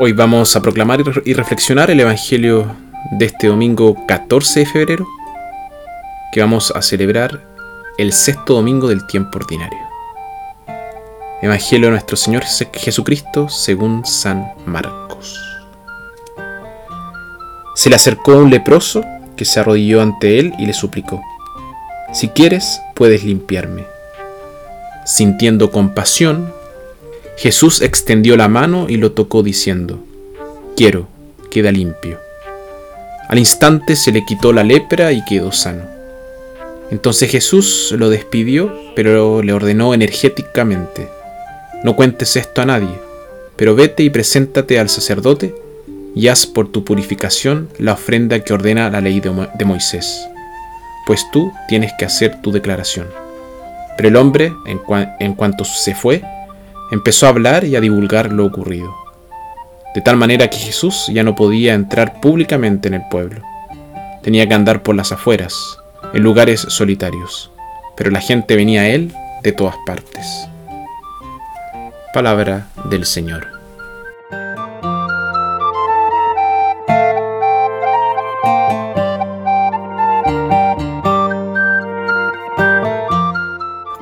Hoy vamos a proclamar y reflexionar el Evangelio de este domingo 14 de febrero, que vamos a celebrar el sexto domingo del tiempo ordinario. Evangelio de nuestro Señor Jesucristo según San Marcos. Se le acercó un leproso que se arrodilló ante él y le suplicó, Si quieres, puedes limpiarme. Sintiendo compasión, Jesús extendió la mano y lo tocó diciendo, Quiero, queda limpio. Al instante se le quitó la lepra y quedó sano. Entonces Jesús lo despidió, pero le ordenó energéticamente, No cuentes esto a nadie, pero vete y preséntate al sacerdote y haz por tu purificación la ofrenda que ordena la ley de, Moisés, pues tú tienes que hacer tu declaración. Pero el hombre, en cuanto se fue, empezó a hablar y a divulgar lo ocurrido. De tal manera que Jesús ya no podía entrar públicamente en el pueblo. Tenía que andar por las afueras, en lugares solitarios, pero la gente venía a él de todas partes. Palabra del Señor.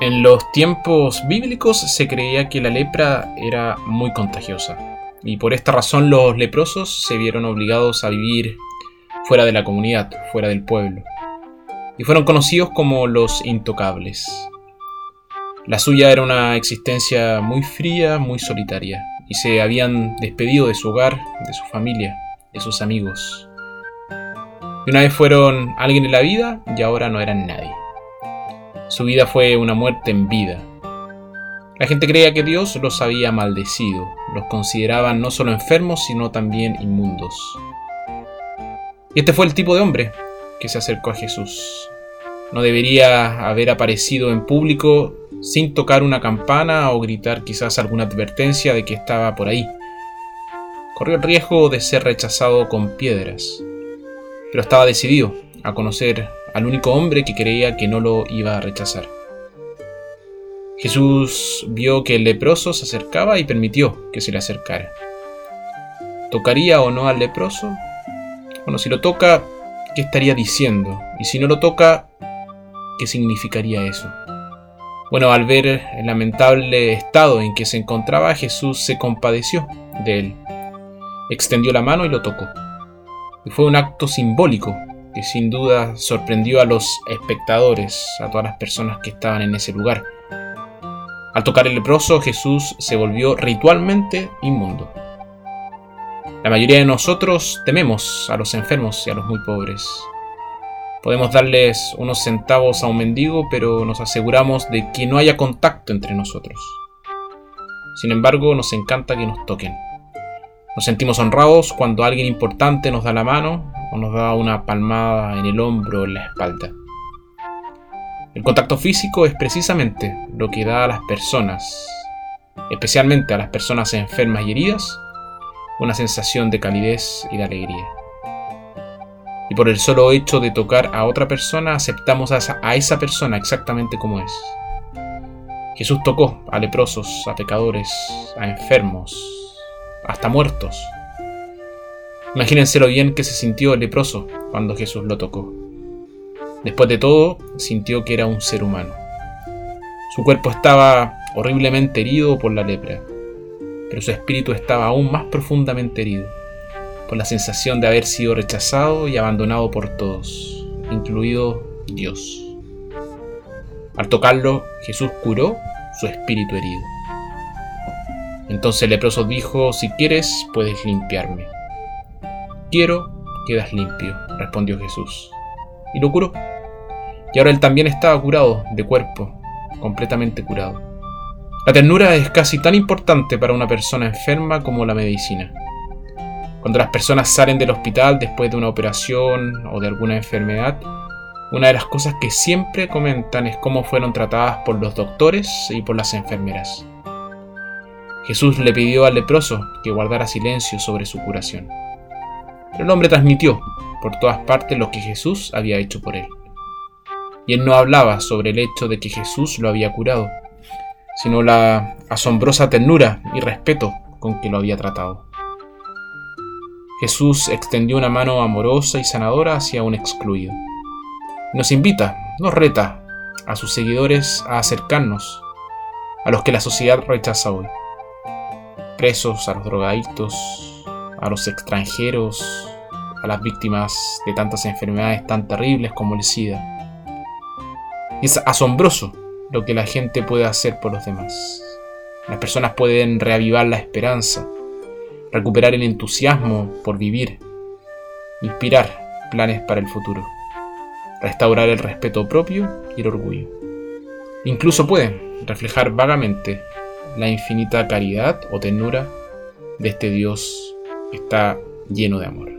En los tiempos bíblicos se creía que la lepra era muy contagiosa y por esta razón los leprosos se vieron obligados a vivir fuera de la comunidad, fuera del pueblo, y fueron conocidos como los intocables. La suya era una existencia muy fría, muy solitaria, y se habían despedido de su hogar, de su familia, de sus amigos. Y una vez fueron alguien en la vida y ahora no eran nadie. Su vida fue una muerte en vida. La gente creía que Dios los había maldecido, los consideraban no solo enfermos, sino también inmundos. Y este fue el tipo de hombre que se acercó a Jesús. No debería haber aparecido en público sin tocar una campana o gritar quizás alguna advertencia de que estaba por ahí. Corrió el riesgo de ser rechazado con piedras, pero estaba decidido a conocer al único hombre que creía que no lo iba a rechazar. Jesús vio que el leproso se acercaba y permitió que se le acercara. ¿Tocaría o no al leproso? Bueno, si lo toca, ¿qué estaría diciendo? Y si no lo toca, ¿qué significaría eso? Bueno, al ver el lamentable estado en que se encontraba, Jesús se compadeció de él. Extendió la mano y lo tocó. Y fue un acto simbólico que sin duda sorprendió a los espectadores, a todas las personas que estaban en ese lugar. Al tocar el leproso, Jesús se volvió ritualmente inmundo. La mayoría de nosotros tememos a los enfermos y a los muy pobres. Podemos darles unos centavos a un mendigo, pero nos aseguramos de que no haya contacto entre nosotros. Sin embargo, nos encanta que nos toquen. Nos sentimos honrados cuando alguien importante nos da la mano o nos da una palmada en el hombro o en la espalda. El contacto físico es precisamente lo que da a las personas, especialmente a las personas enfermas y heridas, una sensación de calidez y de alegría. Y por el solo hecho de tocar a otra persona aceptamos a esa, persona exactamente como es. Jesús tocó a leprosos, a pecadores, a enfermos, hasta muertos Imagínense lo bien que se sintió el leproso cuando Jesús lo tocó. Después de todo, sintió que era un ser humano. Su cuerpo estaba horriblemente herido por la lepra, pero su espíritu estaba aún más profundamente herido por la sensación de haber sido rechazado y abandonado por todos, incluido Dios. Al tocarlo, Jesús curó su espíritu herido. Entonces el leproso dijo, si quieres, puedes limpiarme. Quiero, quedas limpio, respondió Jesús. Y lo curó. Y ahora él también estaba curado de cuerpo, completamente curado. La ternura es casi tan importante para una persona enferma como la medicina. Cuando las personas salen del hospital después de una operación o de alguna enfermedad, una de las cosas que siempre comentan es cómo fueron tratadas por los doctores y por las enfermeras. Jesús le pidió al leproso que guardara silencio sobre su curación. Pero el hombre transmitió por todas partes lo que Jesús había hecho por él. Y él no hablaba sobre el hecho de que Jesús lo había curado, sino la asombrosa ternura y respeto con que lo había tratado. Jesús extendió una mano amorosa y sanadora hacia un excluido. Nos invita, nos reta a sus seguidores a acercarnos a los que la sociedad rechaza hoy. Presos, a los drogadictos, a los extranjeros, a las víctimas de tantas enfermedades tan terribles como el SIDA. es asombroso lo que la gente puede hacer por los demás. Las personas pueden reavivar la esperanza, recuperar el entusiasmo por vivir, inspirar planes para el futuro, restaurar el respeto propio y el orgullo. Incluso pueden reflejar vagamente la infinita caridad o ternura de este Dios está lleno de amor.